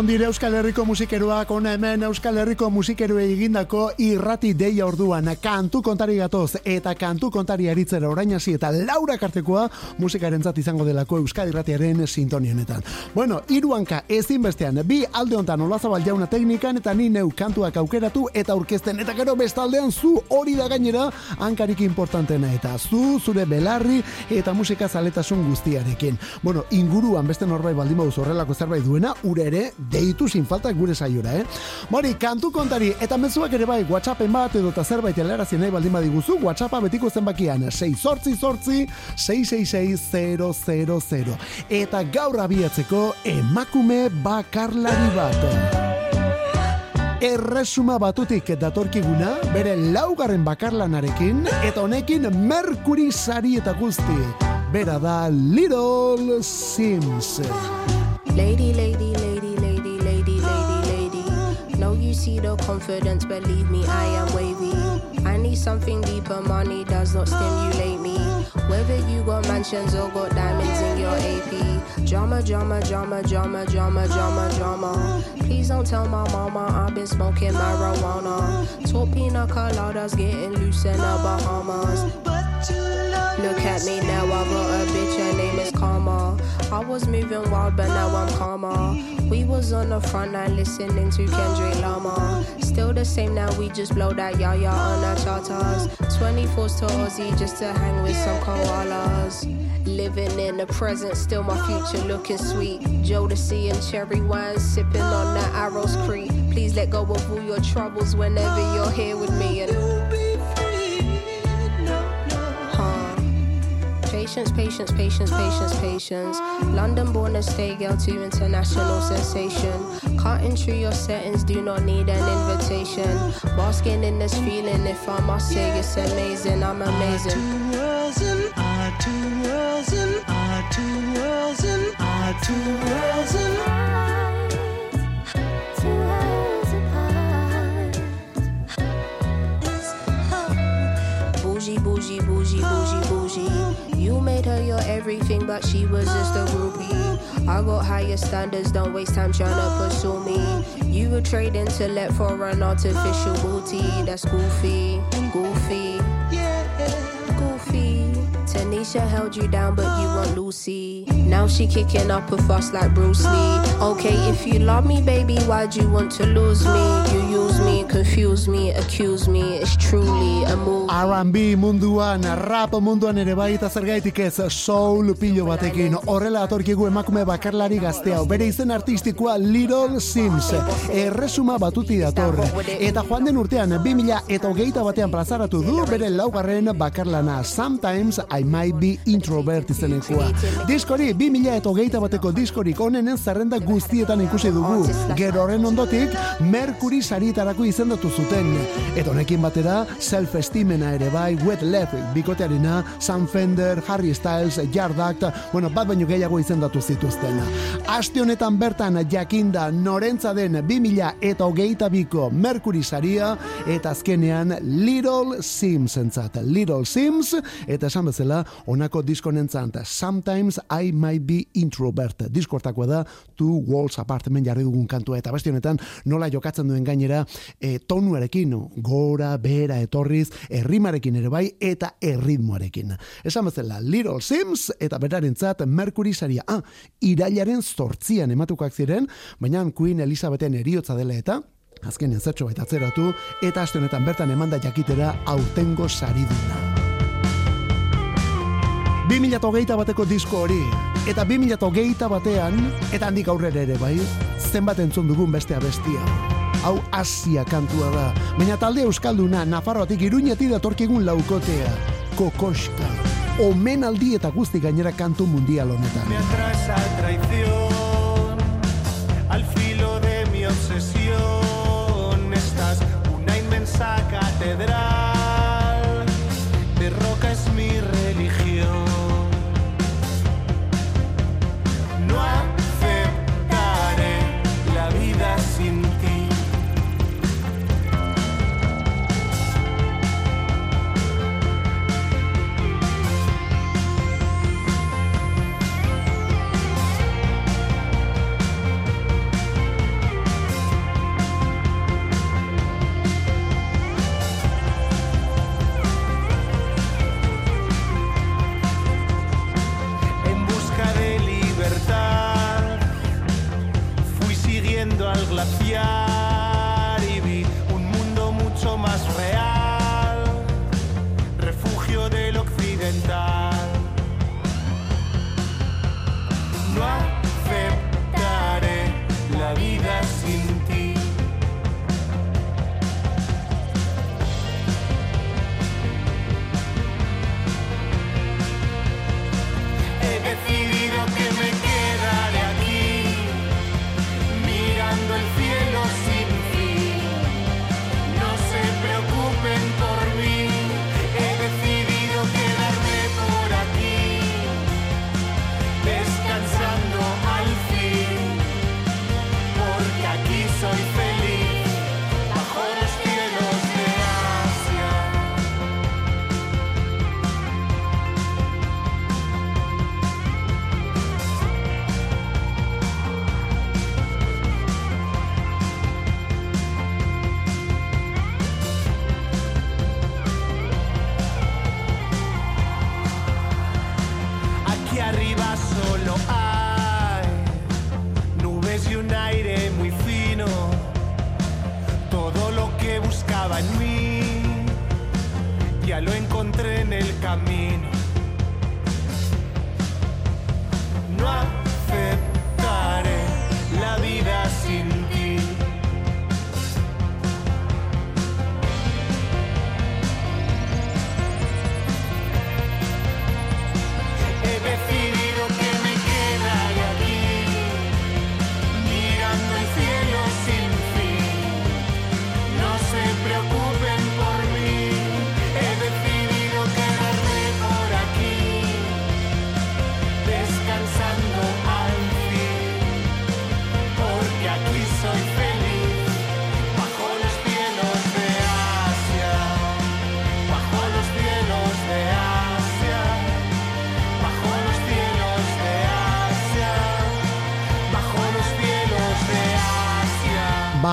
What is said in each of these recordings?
Non dire Euskal Herriko musikeroak ona hemen Euskal Herriko musikeroe egindako irrati deia orduan kantu kontari gatoz eta kantu kontari aritzera orain hasi eta Laura Kartekoa musikaren izango delako Euskal Irratiaren sintonianetan. Bueno, iruanka ezin bestean, bi alde hontan olazabal jauna teknikan eta ni neu kantuak aukeratu eta aurkezten eta gero bestaldean zu hori da gainera hankarik importantena eta zu zure belarri eta musika zaletasun guztiarekin. Bueno, inguruan beste norbait baldin baduz horrelako zerbait duena, ure ere deitu sin falta gure saiora, eh? Mori, kantu kontari, eta mezuak ere bai, whatsappen bat edo eta zerbait elerazi nahi baldin badiguzu, whatsappa betiko zenbakian, 6 sortzi sortzi, 666 Eta gaur abiatzeko emakume bakarlari bat. Erresuma batutik datorkiguna, bere laugarren bakarlanarekin, eta honekin Mercury sari eta guzti. Bera da Little Sims. Lady, lady, lady, you see the confidence, believe me, I am wavy. I need something deeper, money does not stimulate me. Whether you got mansions or got diamonds in your AP. Drama, drama, drama, drama, drama, drama, drama. Please don't tell my mama I've been smoking marijuana. Talk pina coladas, getting loose in the Bahamas. Look at me now, I got a bitch, her name is Karma. I was moving wild, but now I'm calmer. We was on the front line listening to Kendrick Lamar. Still the same now, we just blow that yah on our charters. 24s to Aussie just to hang with some koalas. Living in the present, still my future looking sweet. Jodeci and cherry wine, sipping on that Arrows Creek. Please let go of all your troubles whenever you're here with me. And Patience, patience, patience, patience, patience. London born and stay girl to international sensation. Cutting through your settings, do not need an invitation. Basking in this feeling, if I must say it's amazing, I'm amazing. Two worlds and our two worlds and our two worlds and our two worlds and Bougie, bougie, bougie, bougie, bougie. You made her your everything, but she was just a groupie. I got higher standards, don't waste time trying to pursue me. You were trading to let for an artificial booty. That's goofy, goofy, goofy. Tanisha held you down, but you want Lucy. Now she kicking up a fuss like Bruce Lee. Okay, if you love me, baby, why'd you want to lose me? You use me, confuse me, accuse me. It's truly a move. R&B munduan, rap munduan ere bai eta zergaitik ez soul pilo batekin. Horrela atorkigu emakume bakarlari gaztea. Bere izen artistikoa Little Sims. Erresuma batuti dator. Eta joan den urtean, 2000 eta hogeita batean plazaratu du bere laugarren bakarlana. Sometimes I might be introvert izenekoa. Diskori, 2000 eta hogeita bateko diskorik onenen zerrenda guztietan ikusi dugu. Gero horren ondotik, Mercury sarietarako izendatu zuten. Eta honekin batera, self-estimena ere bai, Wet Left bikotearena, Sam Fender, Harry Styles, Yard bueno, bat baino gehiago izendatu zituzten. Aste honetan bertan jakinda norentza den 2000 eta hogeita biko Mercury saria, eta azkenean Little Sims entzat. Little Sims, eta esan bezala, honako diskonentzat, Sometimes I might be introvert. Diskortakoa da, Two Walls Apart, hemen jarri dugun kantua, eta beste honetan, nola jokatzen duen gainera, e, tonuarekin, gora, bera, etorriz, errimarekin ere bai, eta erritmoarekin. Esan bezala, Little Sims, eta berarentzat Mercury saria. Ah, irailaren zortzian ematukoak ziren, baina Queen Elizabethen eriotza dela eta, azken zertxo baita atzeratu, eta aste honetan bertan emanda jakitera aurtengo sariduna. 2008 bateko disko hori, eta 2008 batean, eta handik aurrera ere bai, zenbat entzun dugun beste abestia. Hau Asia kantua da, baina talde Euskalduna, Nafarroatik iruñetik datorkigun laukotea, Kokoska, omenaldi eta guzti gainera kantu mundial honetan. Me atrasa traición al filo de mi obsesión. Estás una inmensa catedral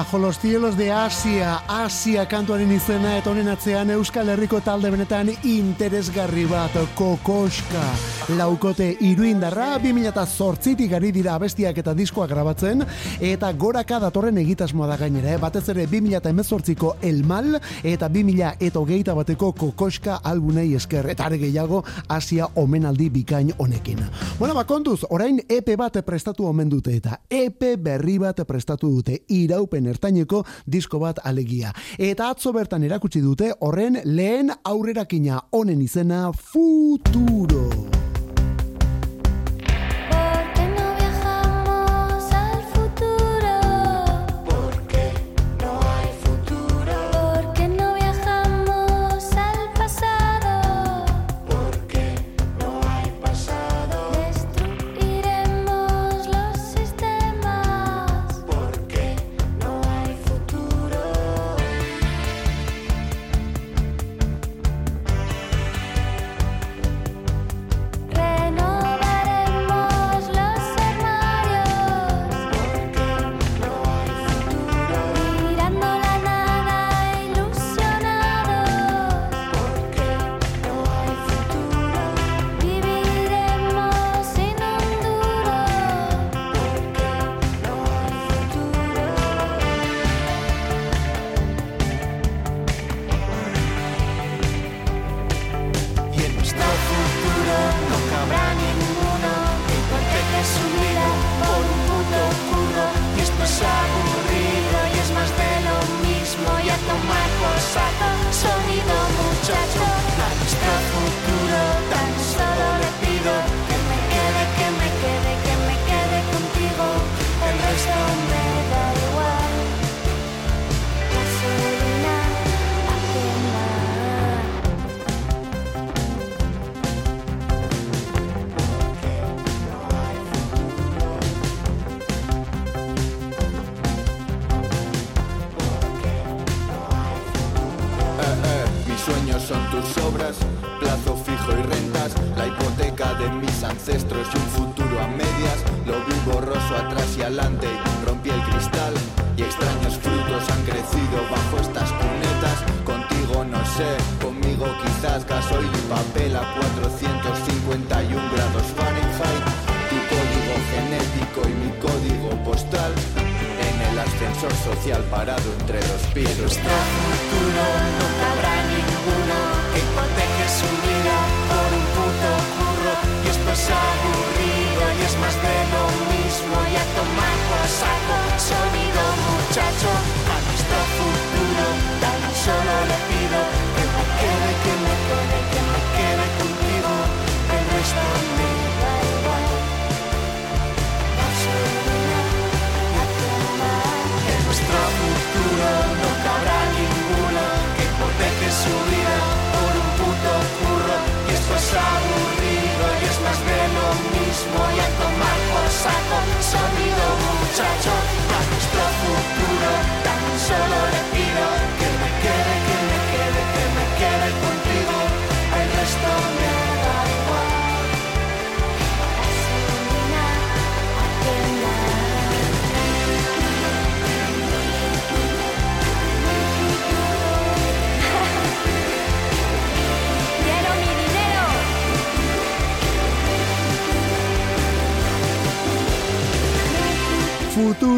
Bajo los cielos de Asia, Asia kantuaren izena eta honen atzean Euskal Herriko talde benetan interesgarri bat, Kokoska. Laukote iruindarra, 2008tik ari dira abestiak eta diskoa grabatzen, eta goraka datorren egitasmoa da gainera, eh? batez ere 2018ko Elmal, eta 2000 eta hogeita bateko kokoska albunei esker, eta are gehiago Asia omenaldi bikain honekin. Bueno, bakontuz, orain EP bat prestatu omen dute, eta EP berri bat prestatu dute, iraupen ertaineko disko bat alegia. Eta atzo bertan erakutsi dute horren lehen aurrerakina honen izena Futuro.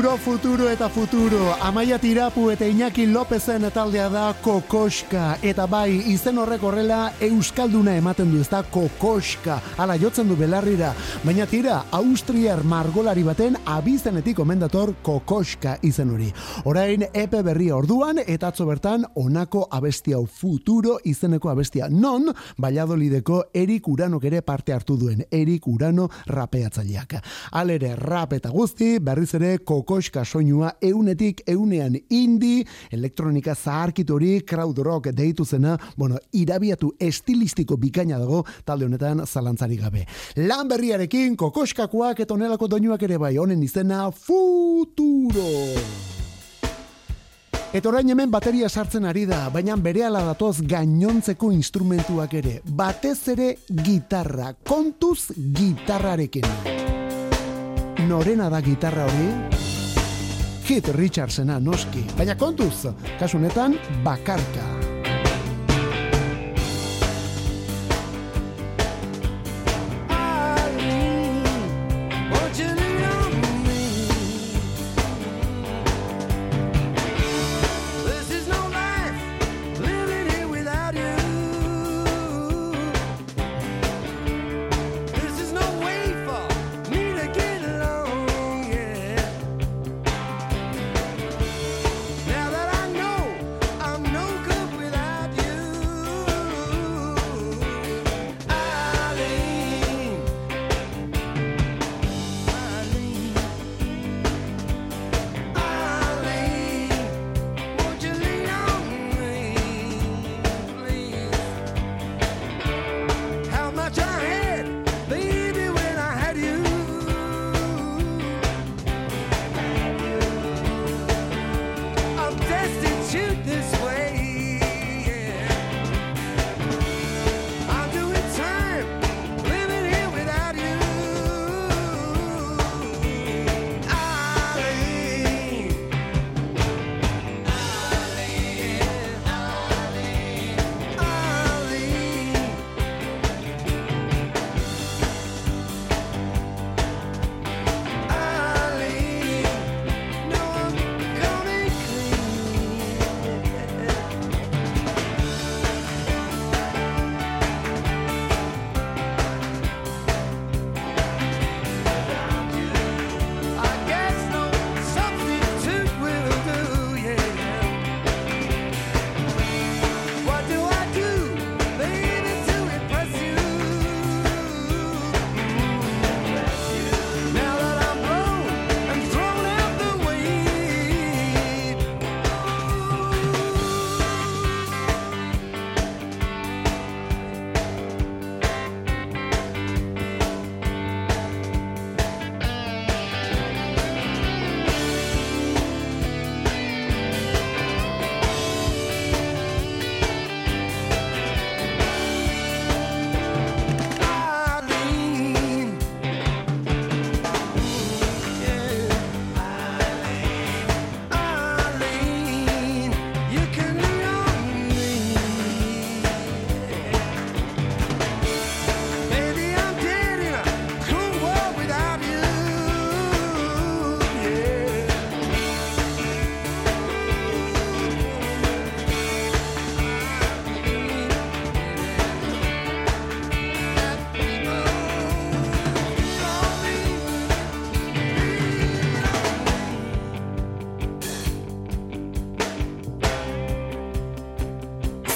Futuro, futuro eta futuro. Amaia Tirapu eta Iñaki Lopezen taldea da Kokoska. Eta bai, izen horrek horrela Euskalduna ematen du, ez da Kokoska. Hala jotzen du belarrira. Baina tira, Austriar margolari baten abizenetik omendator Kokoska izen hori. Orain epe berria orduan eta atzo bertan onako abestia hau futuro izeneko abestia. Non, Valladolideko Erik Uranok ere parte hartu duen. Erik Urano rapeatzaileak. Alere rap eta guzti, berriz ere kokoska soinua eunetik eunean indi, elektronika zaharkitu hori, crowd rock deitu zena, bueno, irabiatu estilistiko bikaina dago talde honetan zalantzari gabe. Lan berriarekin kokoskakoak eta onelako doinuak ere bai, honen izena futuro. Eta orain hemen bateria sartzen ari da, baina berehala datoz gainontzeko instrumentuak ere. Batez ere gitarra, kontuz gitarrarekin. Norena da gitarra hori? Keith Richardsena noski, baina kontuz, kasu honetan bakarka.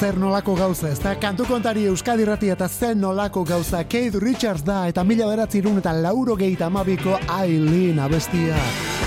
Zer nolako gauza, ez da? Kantu kontari Euskadi Ratia eta zer nolako gauza Keith Richards da eta mila beratzirun eta lauro gehieta amabiko Aileen abestia.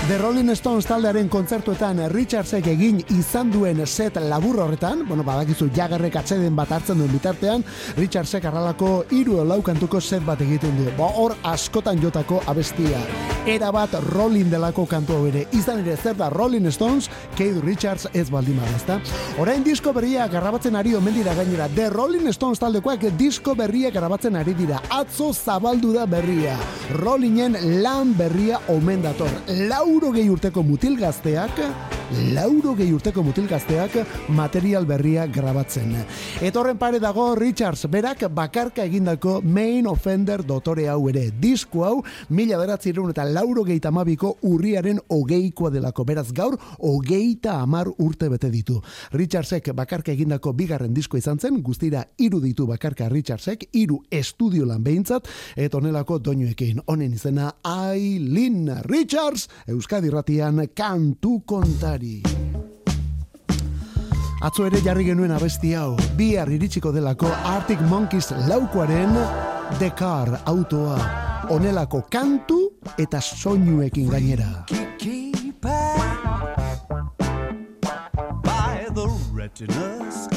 The Rolling Stones taldearen kontzertuetan Richardsek egin izan duen set labur horretan, bueno, badakizu jagarrek atzeden bat hartzen duen bitartean, Richardsek arralako hiru lau kantuko set bat egiten du. Ba, hor askotan jotako abestia. Era bat Rolling delako kantu hau ere. Izan ere zer da Rolling Stones, Keith Richards ez baldin bada, ezta? Orain disko berria grabatzen ari omen dira gainera. The Rolling Stones taldekoak disko berria grabatzen ari dira. Atzo zabaldu da berria. Rollingen lan berria omen dator. Lauro gehi urteko mutil gazteak lauro gehi urteko mutilgazteak material berria grabatzen. Eta horren pare dago Richards, berak bakarka egindako main offender dotore hau ere. Disko hau, mila beratzireun eta lauro gehi tamabiko urriaren ogeikoa delako. Beraz gaur, ogeita amar urte bete ditu. Richardsek bakarka egindako bigarren disko izan zen, guztira hiru ditu bakarka Richardsek, hiru estudio lan behintzat, eta honelako doinuekin honen izena Aileen Richards, Euskadi ratian kantu kontari. Atzo ere jarri genuen abesti hau, bihar iritsiko delako Arctic Monkeys laukoaren The Car autoa. Honelako kantu eta soinuekin gainera. by the retina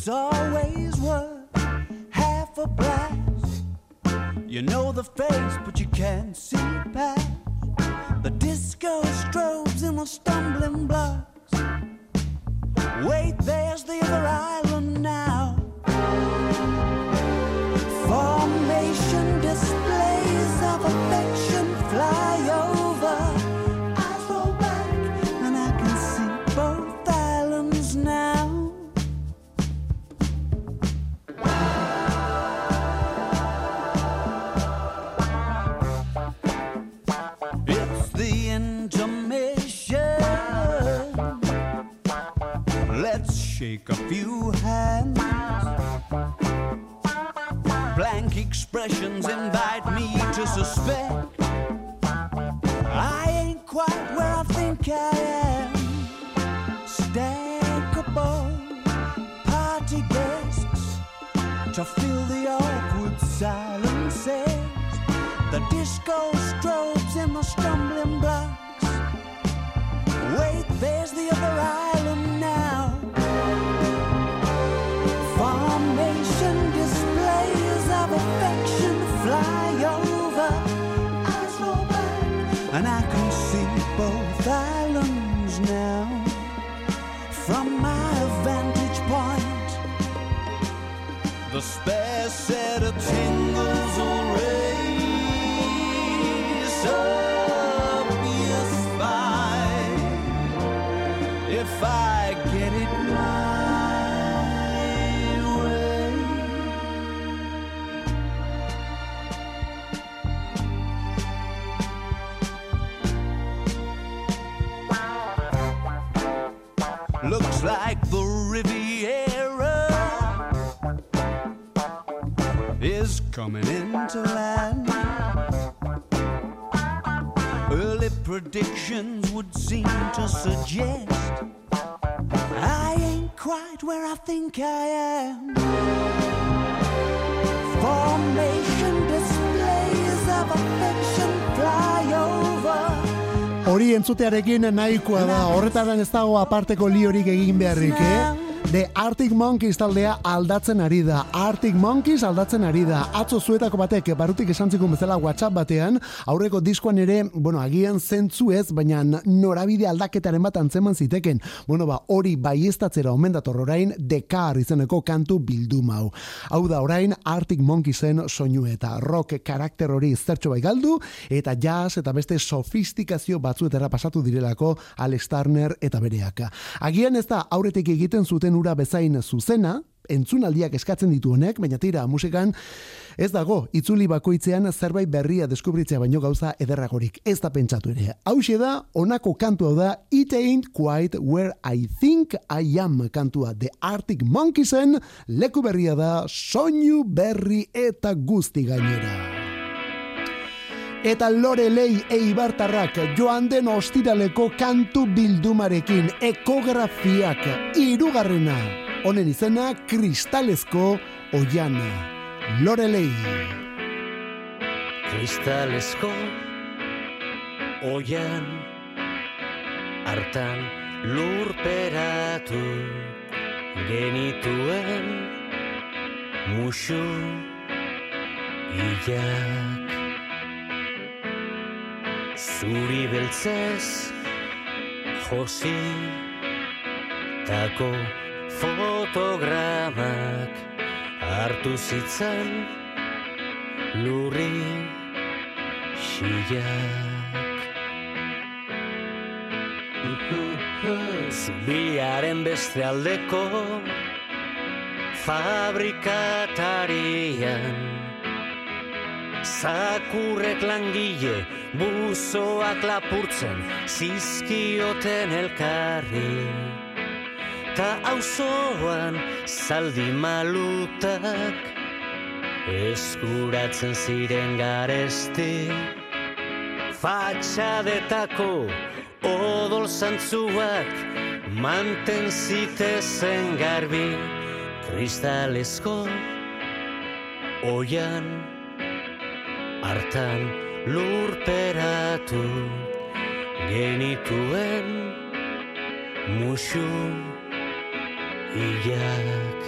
it's always worth half a blast. You know the face, but you can't see past the disco strobes and the stumbling blocks. Wait, there's the other island now. Formation displays of affection fly over. Shake a few hands. Blank expressions invite me to suspect I ain't quite where I think I am. Stackable party guests to fill the awkward silences. The disco strobes and the stumbling blocks. Wait, there's the other island coming into land. Early predictions would seem to suggest I ain't quite where I think I am. Formation displays of affection fly over. Hori entzutearekin nahikoa da, horretaren ez dago aparteko liorik egin beharrik, eh? The Arctic Monkeys taldea aldatzen ari da. Arctic Monkeys aldatzen ari da. Atzo zuetako batek barutik esan zikun bezala WhatsApp batean, aurreko diskoan ere, bueno, agian zentzu ez, baina norabide aldaketaren bat antzeman ziteken. Bueno, ba, hori baiestatzera omen dator orain The Car izeneko kantu bilduma hau. Hau da orain Arctic Monkeysen soinu eta rock karakter hori zertxo bai galdu, eta jazz eta beste sofistikazio batzuetara pasatu direlako Alex Turner eta bereak. Agian ez da aurretik egiten zuten ura bezain zuzena, entzunaldiak eskatzen ditu honek, baina tira musikan ez dago itzuli bakoitzean zerbait berria deskubritzea baino gauza ederragorik. Ez da pentsatu ere. Hauxe da, honako kantu hau da It Ain't Quite Where I Think I Am kantua The Arctic Monkeysen leku berria da soinu berri eta guzti gainera. Eta Lorelei Eibartarrak joan den ostiraleko kantu bildumarekin ekografiak irugarrena. Honen izena kristalezko oiana. Lorelei. Kristalesko oian hartan lurperatu genituen musu ilak zuri beltzez josi tako fotogramak hartu zitzan lurri xilak. Zubiaren beste aldeko fabrikatarian Zakurrek langile buzoak lapurtzen zizkioten elkarri. Ta auzoan zaldi malutak eskuratzen ziren garesti. Fatxadetako odol zantzuak manten zitezen garbi kristalezko oian hartan lurperatu genituen musu ilak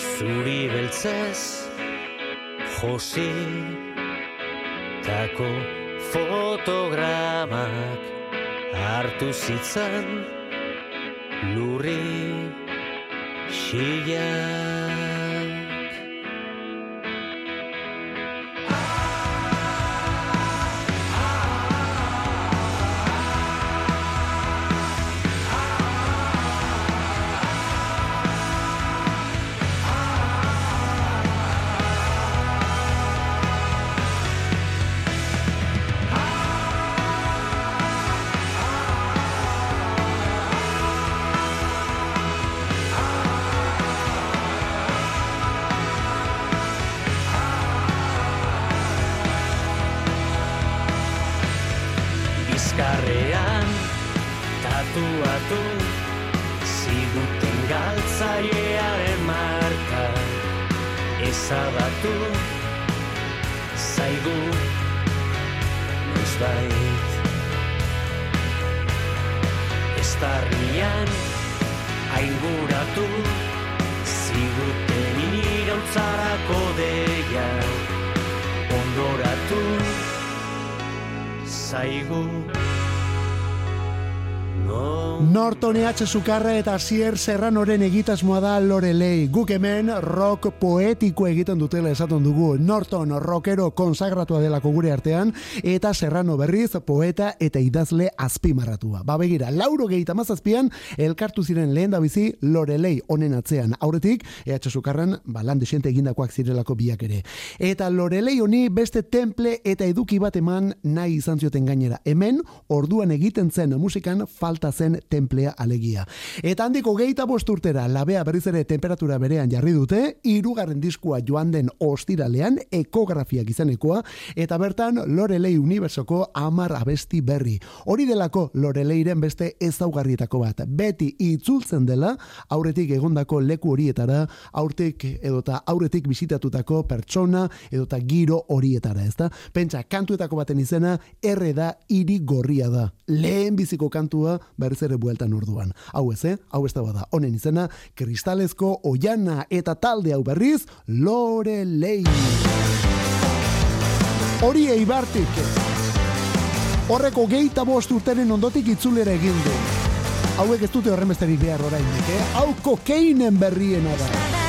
zuri beltzez josi tako fotogramak hartu zitzan lurri xilak. Ezabatu zaigu noizbait. Estarrian ainguratu ziguten irautzarako deia. Ondoratu zaigu. no Norton EH Sukarra eta Sier Serranoren egitasmoa da Lorelei. Guk hemen rock poetiko egiten dutela esaten dugu. Norton rockero konsagratua delako gure artean eta Serrano berriz poeta eta idazle azpimarratua. Ba begira, lauro gehieta mazazpian elkartu ziren lehen da bizi Lorelei honen atzean. Aurretik EH Sukarran balan desente egindakoak zirelako biak ere. Eta Lorelei honi beste temple eta eduki bat eman nahi izan zioten gainera. Hemen, orduan egiten zen musikan falta zen templea alegia. Eta handiko geita bosturtera labea berriz ere temperatura berean jarri dute, irugarren diskua joan den ostiralean ekografiak izanekoa, eta bertan Lorelei Universoko amar abesti berri. Hori delako Loreleiren beste ezaugarrietako bat. Beti itzultzen dela, aurretik egondako leku horietara, aurtik edota aurretik bisitatutako pertsona edota giro horietara, ezta? Pentsa, kantuetako baten izena, erre da hiri gorria da. Lehen biziko kantua berriz ere bueltan orduan. Hau ez, eh? Hau ez da bada. Honen izena, kristalezko oiana eta talde hau berriz, Lorelei. Hori eibartik. Horreko geita bost urtenen ondotik itzulera egin du. Hauek ez dute horren besterik behar orainik, eh? Hau kokeinen berriena da.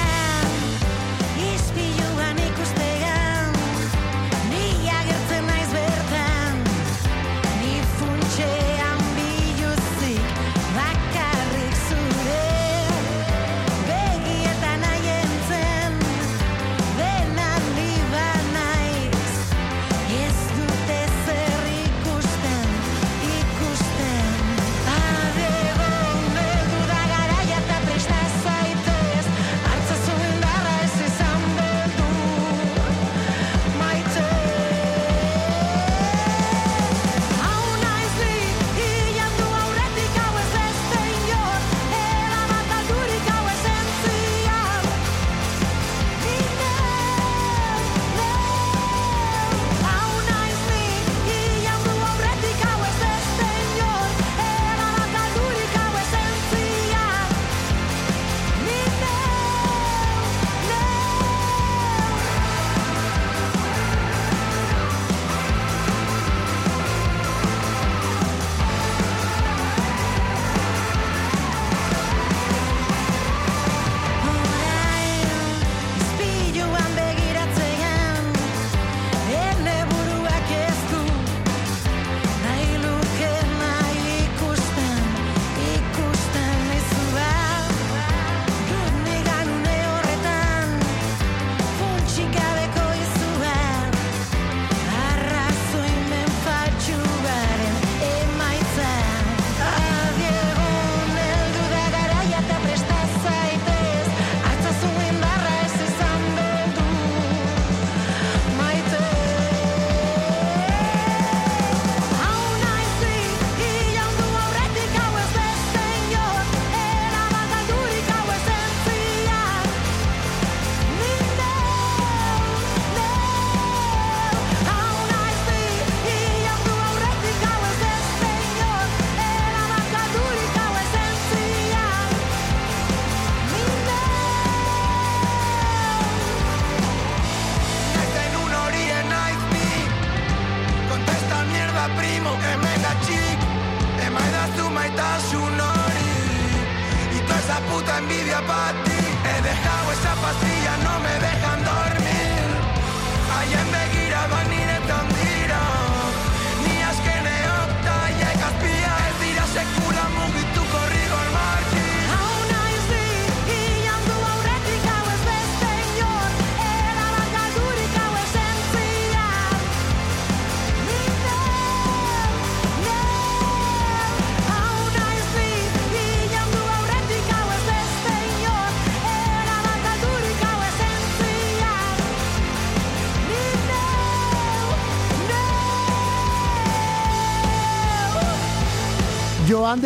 Joan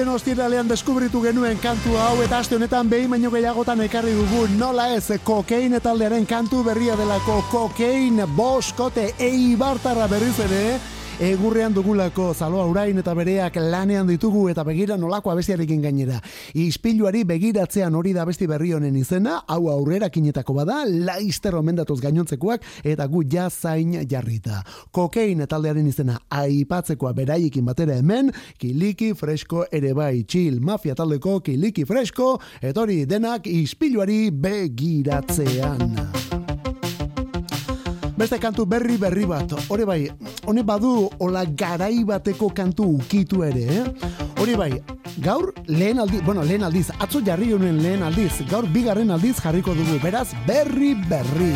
den deskubritu genuen kantu hau eta aste honetan behin baino gehiagotan ekarri dugu nola ez kokein taldearen kantu berria delako kokein boskote eibartarra berriz ere egurrean dugulako zaloa urain eta bereak lanean ditugu eta begira nolako abestiarekin gainera. Ispiluari begiratzean hori da besti berri honen izena, hau aurrera kinetako bada, laister omendatuz gainontzekoak eta gu ja zain jarrita. Kokein taldearen izena aipatzekoa beraiekin batera hemen, kiliki fresko ere bai, chill mafia taldeko kiliki fresko, etori denak ispiluari begiratzean. Beste kantu berri berri bat, hori bai, hone badu ola garai bateko kantu ukitu ere, eh? Hori bai, gaur lehen aldiz, bueno, lehen aldiz, atzo jarri honen lehen aldiz, gaur bigarren aldiz jarriko dugu, beraz berri berri.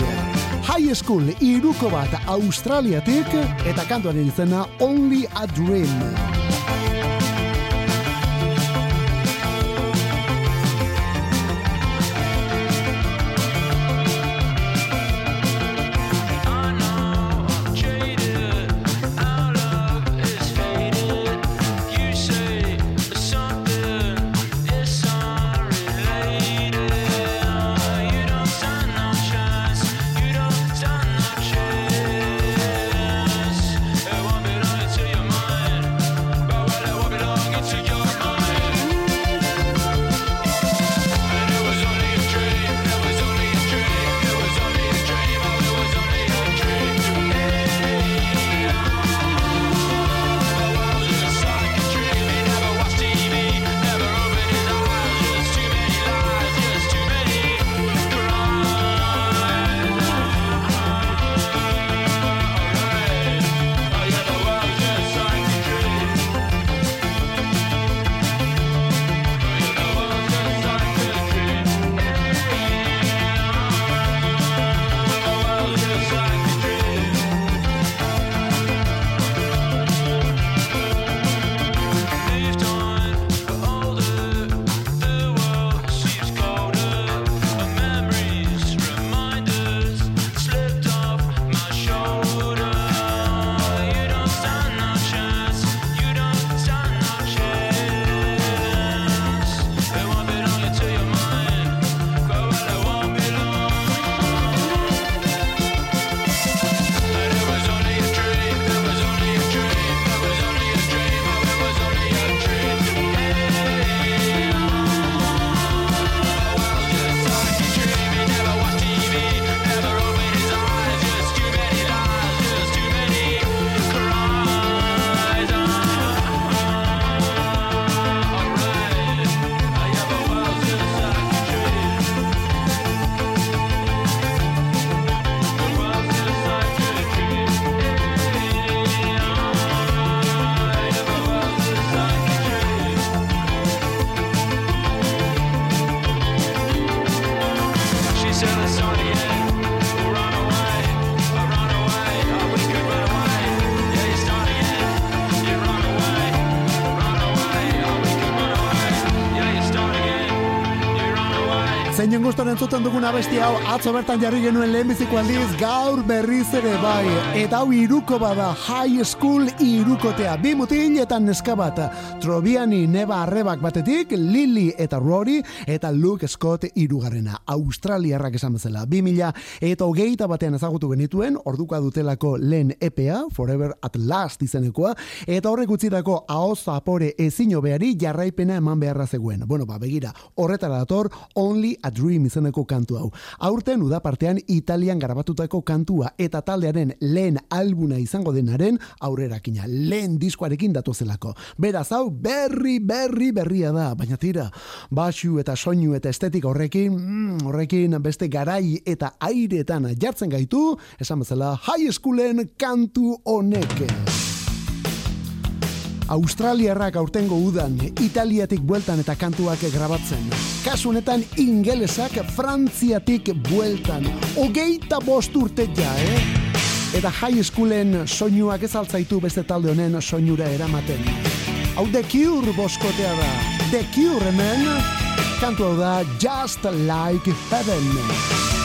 High School iruko bat Australiatik eta kantuaren izena Only a Dream. Entzuten dugun abesti hau atzo bertan jarri genuen lehenbiziko aldiz gaur berriz ere bai. Eta hau iruko bada high school irukotea. Bi mutil eta neska bat. Trobiani neba arrebak batetik, Lily eta Rory eta Luke Scott irugarrena. Australiarrak esan bezala. Bi mila eta hogeita batean ezagutu genituen, orduka dutelako lehen EPA, Forever at Last izenekoa, eta horrek utzitako ahoz zapore ezin jarraipena eman beharra zegoen. Bueno, ba, begira, horretara dator Only a Dream izeneko kantu hau. Aurten udapartean Italian garabatutako kantua eta taldearen lehen albuna izango denaren aurrerakina. Lehen diskoarekin datozelako. Beraz hau berri berri berria da, baina tira, basu eta soinu eta estetika horrekin, mm, horrekin beste garai eta airetan jartzen gaitu, esan bezala high schoolen kantu honek. Australiarrak aurtengo udan, Italiatik bueltan eta kantuak grabatzen. Kasu honetan ingelesak Frantziatik bueltan. Ogeita bost urte ja, eh? Eta high schoolen soinuak ez altzaitu beste talde honen soinura eramaten. Hau The Cure boskotea da. The Cure hemen, kantu hau da Just Like Heaven.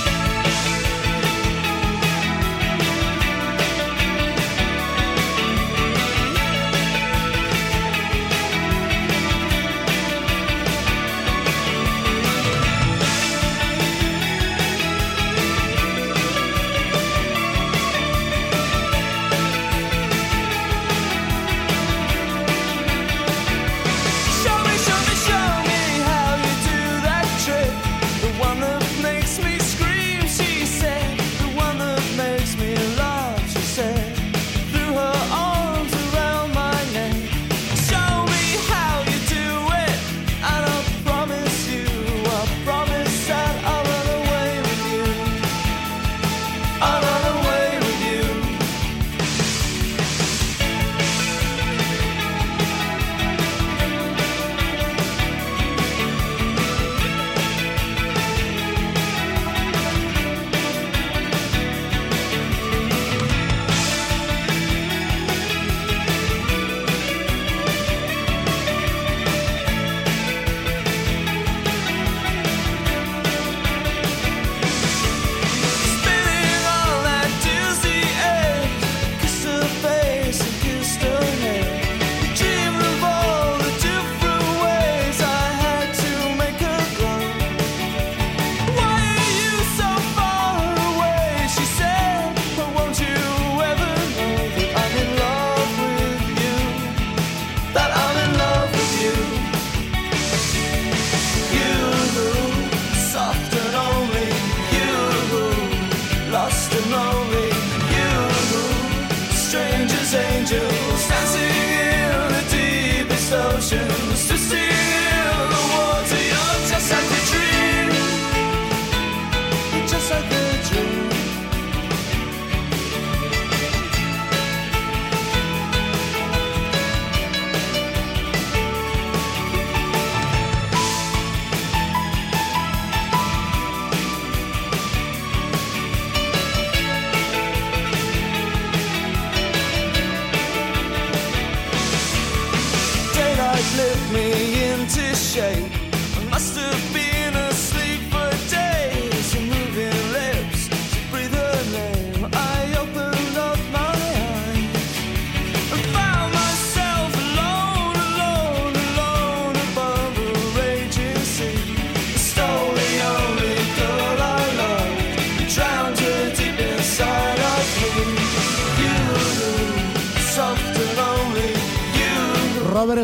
Into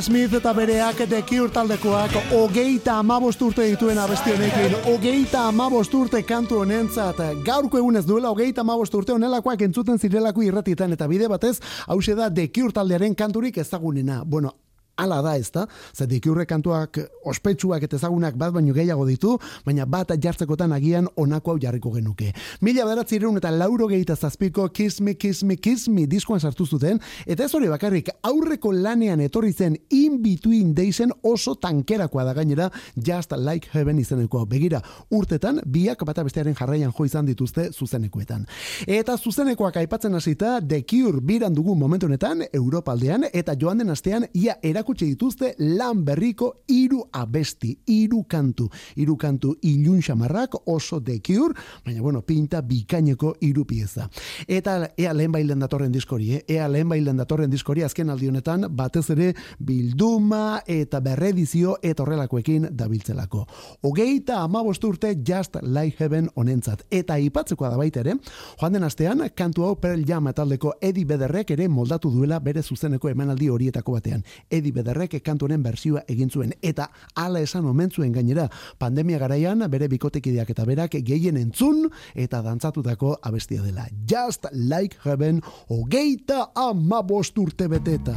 Smith eta bereak The Cure taldekoak hogeita amabost urte dituen abesti honekin, hogeita amabost urte kantu honentzat, gaurko egunez duela hogeita amabost urte honelakoak entzuten zirelako irratietan eta bide batez, hause da The Cure kanturik ezagunena. Bueno, Ala da ez da, ze dikiurre kantuak ospetsuak eta ezagunak bat baino gehiago ditu, baina bat jartzekotan agian honako hau jarriko genuke. Mila bederatzireun eta lauro gehita zazpiko Kiss Me, Kiss Me, Kiss Me diskoan sartu zuten, eta ez hori bakarrik aurreko lanean etorri zen In Between Daysen oso tankerakoa da gainera Just Like Heaven izeneko. Begira, urtetan biak bata bestearen jarraian jo izan dituzte zuzenekoetan. Eta zuzenekoak aipatzen hasita The Cure biran dugu momentu honetan Europaldean eta joan den astean ia erakutsi dituzte lan berriko hiru abesti, hiru kantu, hiru kantu ilun xamarrak oso Cure, baina bueno, pinta bikaineko hiru pieza. Eta ea lehen bailen datorren diskori, eh? ea lehen bailen datorren diskori azken aldi honetan batez ere bilduma eta berredizio eta horrelakoekin dabiltzelako. Hogeita amabost urte Just Like Heaven honentzat. Eta ipatzekoa da baita ere, joan den astean, kantu hau Pearl Jam taldeko Eddie Bederrek ere moldatu duela bere zuzeneko emanaldi horietako batean. Eddie bederrek kanturen bersioa egin zuen eta hala esan omen zuen gainera pandemia garaian bere bikotekideak eta berak gehien entzun eta dantzatutako abestia dela Just Like Heaven hogeita amabost urte beteta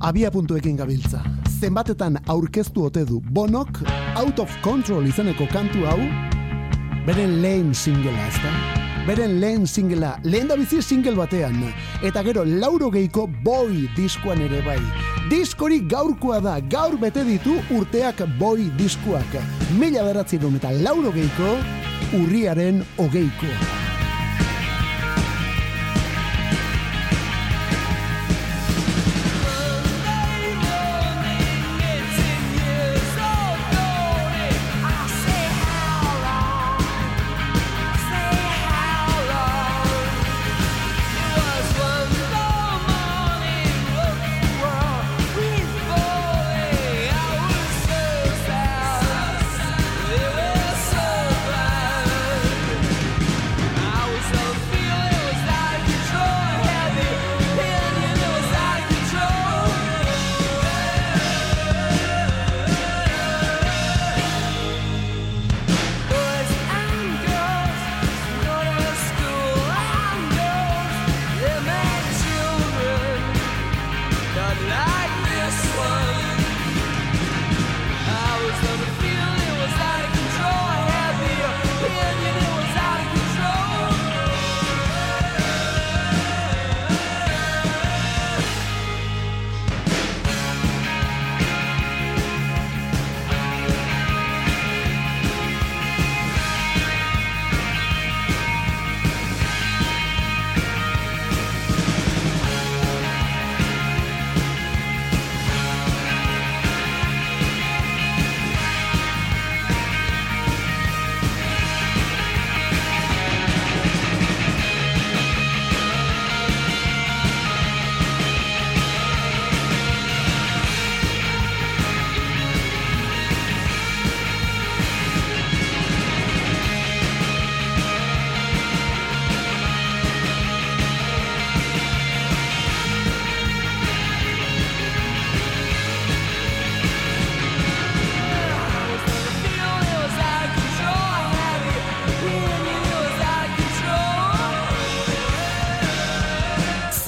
abia puntuekin gabiltza. Zenbatetan aurkeztu ote du Bonok Out of Control izeneko kantu hau beren lehen singela, ezta? Beren lehen singela, lehen da bizi single batean. Eta gero, lauro geiko boy diskoan ere bai. Diskori gaurkoa da, gaur bete ditu urteak boy diskoak. Mila beratzen eta lauro geiko, urriaren hogeikoa.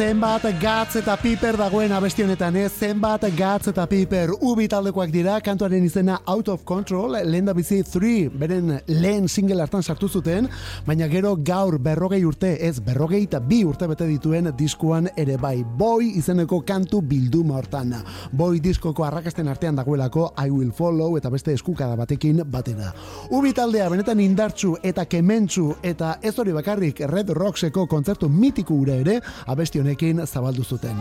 Zenbat gatz eta piper dagoen abesti honetan, ez? Zenbat gatz eta piper ubi taldekoak dira, kantuaren izena Out of Control, lehen da bizi 3, beren lehen single hartan sartu zuten, baina gero gaur berrogei urte, ez berrogei eta bi urte bete dituen diskuan ere bai. Boy izeneko kantu bilduma hortan. Boy diskoko arrakasten artean dagoelako I Will Follow eta beste eskukada batekin batera. Ubi taldea benetan indartsu eta kementsu eta ez hori bakarrik Red Rockseko kontzertu mitiko ure ere abesti honekin zabaldu zuten.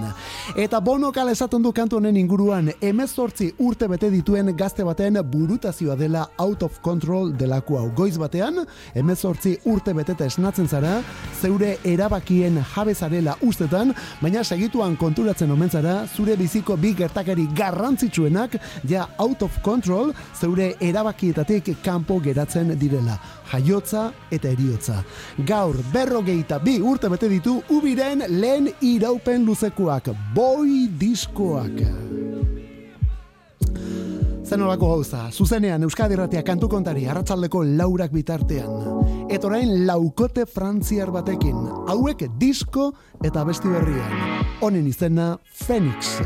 Eta bono kal esaten du kantu honen inguruan emezortzi urte bete dituen gazte baten burutazioa dela out of control delako hau. Goiz batean, emezortzi urte beteta esnatzen zara, zeure erabakien jabezarela ustetan, baina segituan konturatzen omen zara, zure biziko bi gertakari garrantzitsuenak, ja out of control, zeure erabakietatik kanpo geratzen direla jaiotza eta eriotza. Gaur berrogeita bi urte bete ditu ubiren lehen iraupen luzekoak, boi diskoak. Zen olako gauza, zuzenean Euskadi Ratia kantu kontari arratsaldeko laurak bitartean. Eta orain laukote frantziar batekin, hauek disko eta besti berrian. Honen izena Phoenix.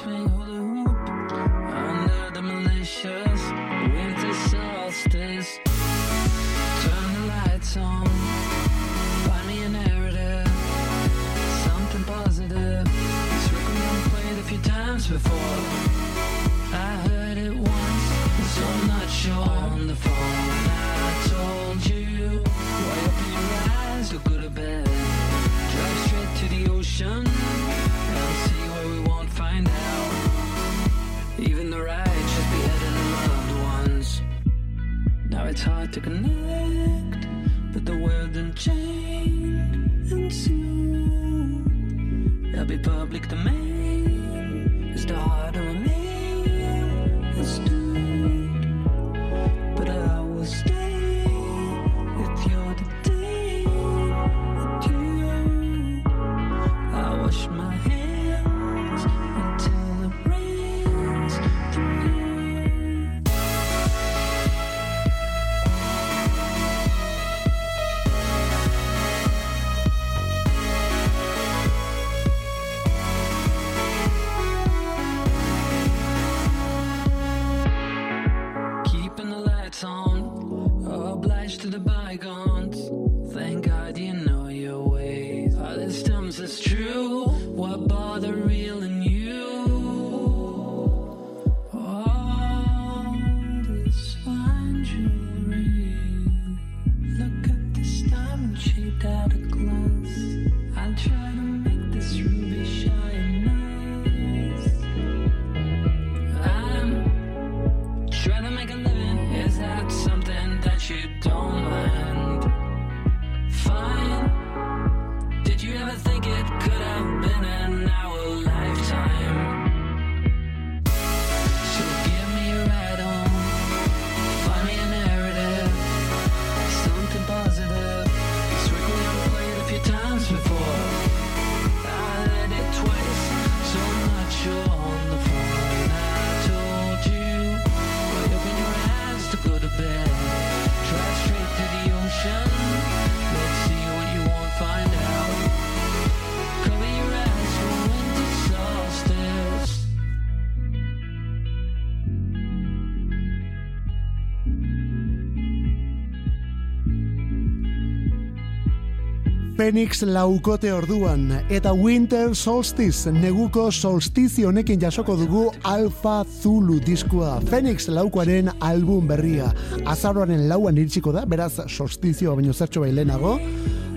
Playing hula hoop under the malicious winter solstice. Turn the lights on. Find me a narrative, something positive. This record been played a few times before. to connect, but the world unchained and soon there'll be public domain. Is the heart of Phoenix laukote orduan eta Winter Solstice neguko solstizio honekin jasoko dugu Alpha Zulu diskoa. Phoenix laukoaren album berria. Azaroaren lauan iritsiko da, beraz solstizioa baino zertxo bailenago.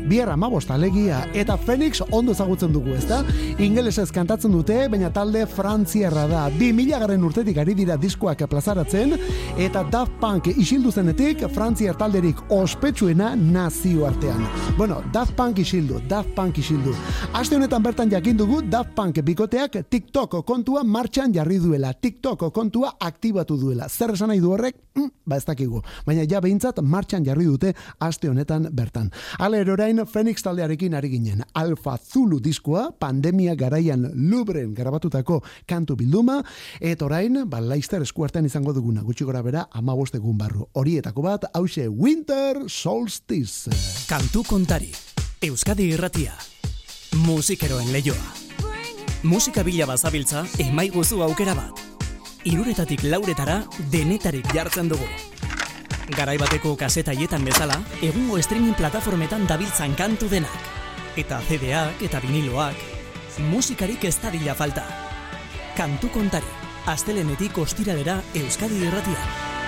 Bierra amabost alegia eta Phoenix ondo ezagutzen dugu, ezta? Ingelesez kantatzen dute, baina talde frantziarra da. 2000 garren urtetik ari dira diskoak plazaratzen eta Daft Punk isildu zenetik frantziar talderik ospetsuena nazio artean. Bueno, Daft Punk isildu, Daft Punk isildu. Aste honetan bertan jakin dugu Daft Punk bikoteak TikTok kontua martxan jarri duela, TikTok kontua aktibatu duela. Zer esan nahi du horrek? Mm, ba ez dakigu. Baina ja behintzat martxan jarri dute aste honetan bertan. Hala orain Phoenix taldearekin ari ginen. Alpha Zulu diskoa, pandemia garaian Lubren grabatutako kantu bilduma, eta orain, ba, Leicester eskuartean izango duguna, gutxi gora bera, amabost egun barru. Horietako bat, hause Winter Solstice. Kantu kontari. Euskadi irratia. Musikeroen leioa. Musika bila bazabiltza, emaiguzu aukera bat. Iruretatik lauretara, denetarik jartzen dugu. Garai bateko kasetaietan bezala, egungo streaming plataformetan dabiltzan kantu denak. Eta CD-ak eta viniloak, musikarik ez falta. Kantu kontari, astelenetik ostiralera Euskadi irratia.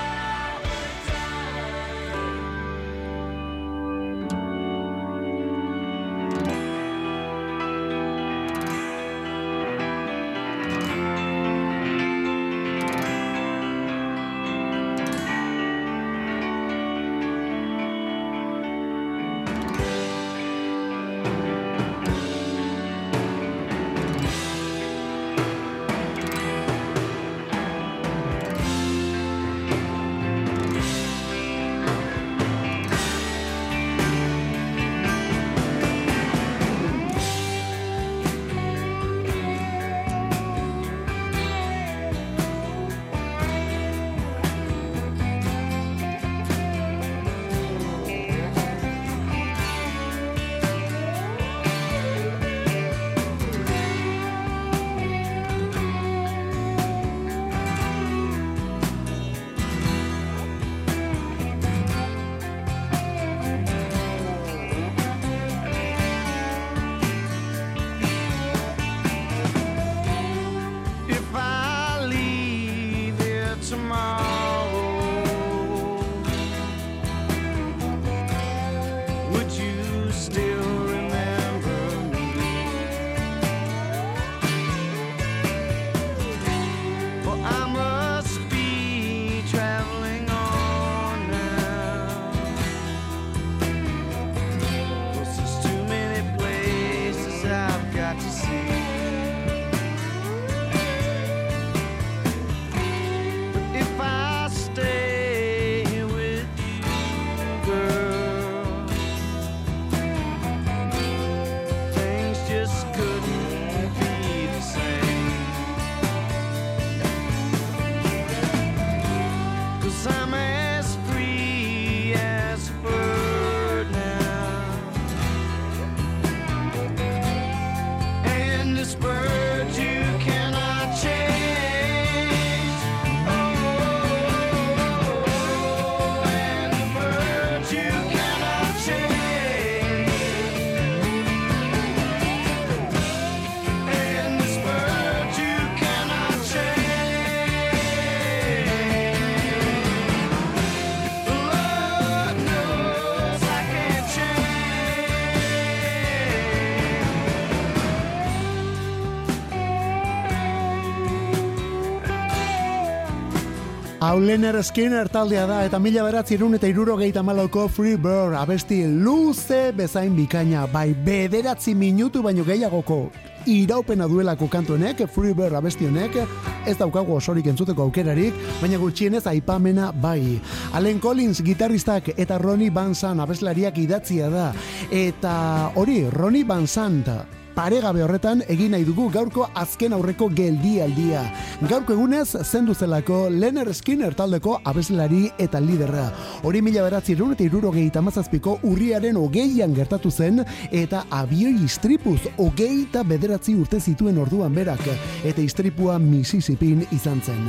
Hau Leonard Skinner taldea da eta mila beratzi irun eta irurogeita malauko Free Bird abesti luze bezain bikaina bai bederatzi minutu baino gehiagoko iraupena duelako kantuenek, Free Bird abesti honek, ez daukagu osorik entzuteko aukerarik, baina gutxienez aipamena bai. Allen Collins gitarristak eta Ronnie Van Sant abeslariak idatzia da. Eta hori, Ronnie Van Sant paregabe horretan egin nahi dugu gaurko azken aurreko geldialdia. Gaurko egunez zendu zelako Leonard Skinner taldeko abeslari eta liderra. Hori mila beratzi erun eta irurogeita mazazpiko urriaren hogeian gertatu zen eta abioi istripuz hogeita bederatzi urte zituen orduan berak eta istripua Mississippin izan zen.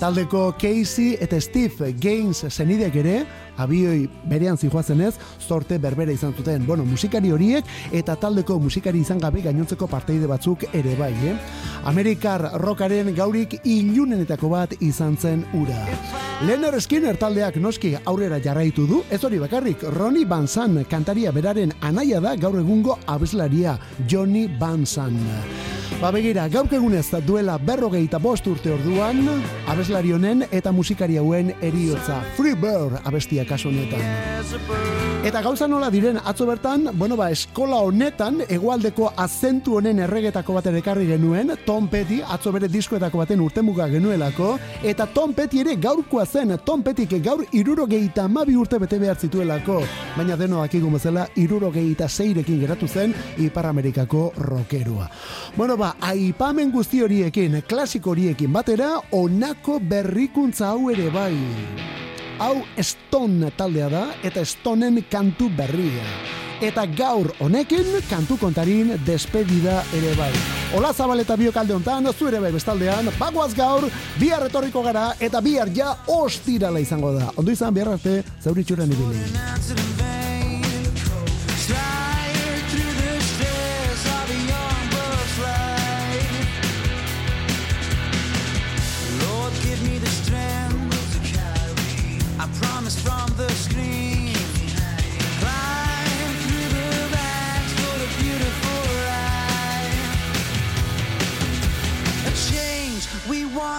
Taldeko Casey eta Steve Gaines zenidek ere abioi berean zijoazenez, zorte berbera izan zuten. Bueno, musikari horiek eta taldeko musikari izan gabe gainontzeko parteide batzuk ere bai, eh? Amerikar rockaren gaurik ilunenetako bat izan zen ura. Leonard Skinner taldeak noski aurrera jarraitu du, ez hori bakarrik, Ronnie Van Sant kantaria beraren anaia da gaur egungo abeslaria, Johnny Van Sant. Ba begira, gaurk egunez duela berrogeita bost urte orduan, abeslari honen eta musikari hauen eriotza. Free Bird abestia kasu honetan. Eta gauza nola diren atzo bertan, bueno ba, eskola honetan, egualdeko azentu honen erregetako bat ekarri genuen, Tom Petty, atzo bere diskoetako baten urtemuga genuelako, eta Tom Petty ere gaurkoa zen, Tom Pettyk gaur irurogeita amabi urte bete behar zituelako, baina deno akigun bezala irurogeita zeirekin geratu zen Ipar Amerikako rockerua. Bueno ba, aipamen guzti horiekin, klasiko horiekin batera, onako berrikuntza hau ere bai. Hau Stone taldea da eta Stoneen kantu berria. Eta gaur honekin kantu kontarin despedida ere bai. Ola zabal eta biok alde hontan, zu ere bai bestaldean, bagoaz gaur, bihar etorriko gara eta bihar ja ostirala izango da. Ondo izan bihar arte, zauritxuren ibili.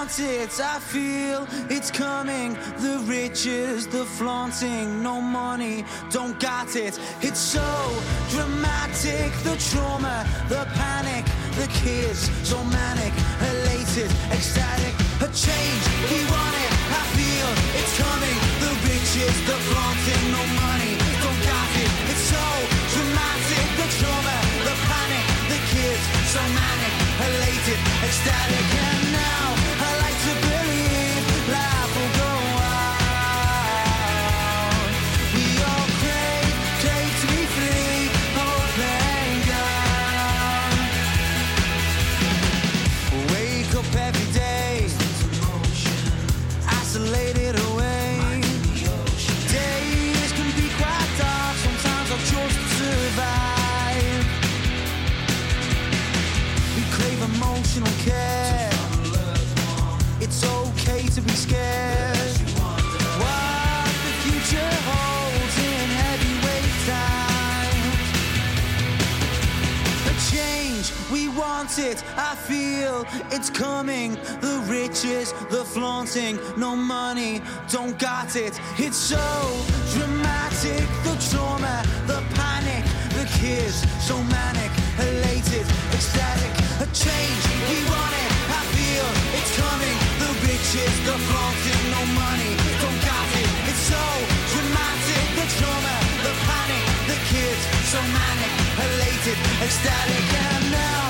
Want it. I feel it's coming. The riches, the flaunting, no money, don't got it. It's so dramatic. The trauma, the panic, the kids, so manic, elated, ecstatic. A change, we want it. I feel it's coming. The riches, the flaunting, no money, don't got it. It's so dramatic. The trauma, the panic, the kids, so manic, elated, ecstatic. Want it. I feel it's coming. The riches, the flaunting, no money, don't got it. It's so dramatic. The trauma, the panic, the kids, so manic, elated, ecstatic. A change, we want it. I feel it's coming. The riches, the flaunting, no money, don't got it. It's so dramatic. The trauma, the panic, the kids, so manic, elated, ecstatic. And now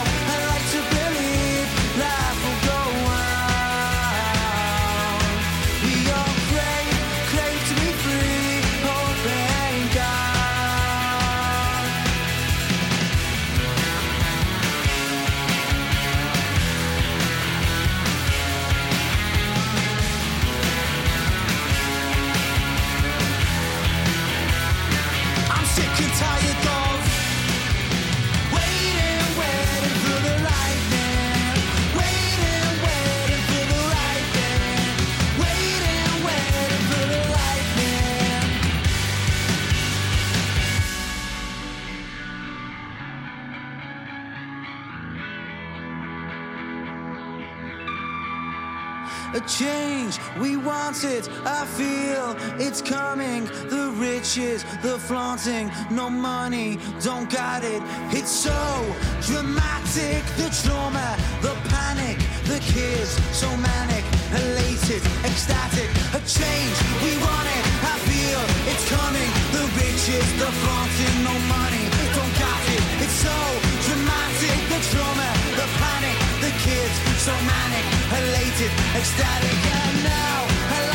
I feel it's coming. The riches, the flaunting, no money, don't got it. It's so dramatic, the trauma, the panic, the kids, so manic, elated, ecstatic. A change, we want it, I feel it's coming. The riches, the flaunting, no money, don't got it. It's so dramatic, the trauma, the panic, the kids, so manic, elated, ecstatic, and now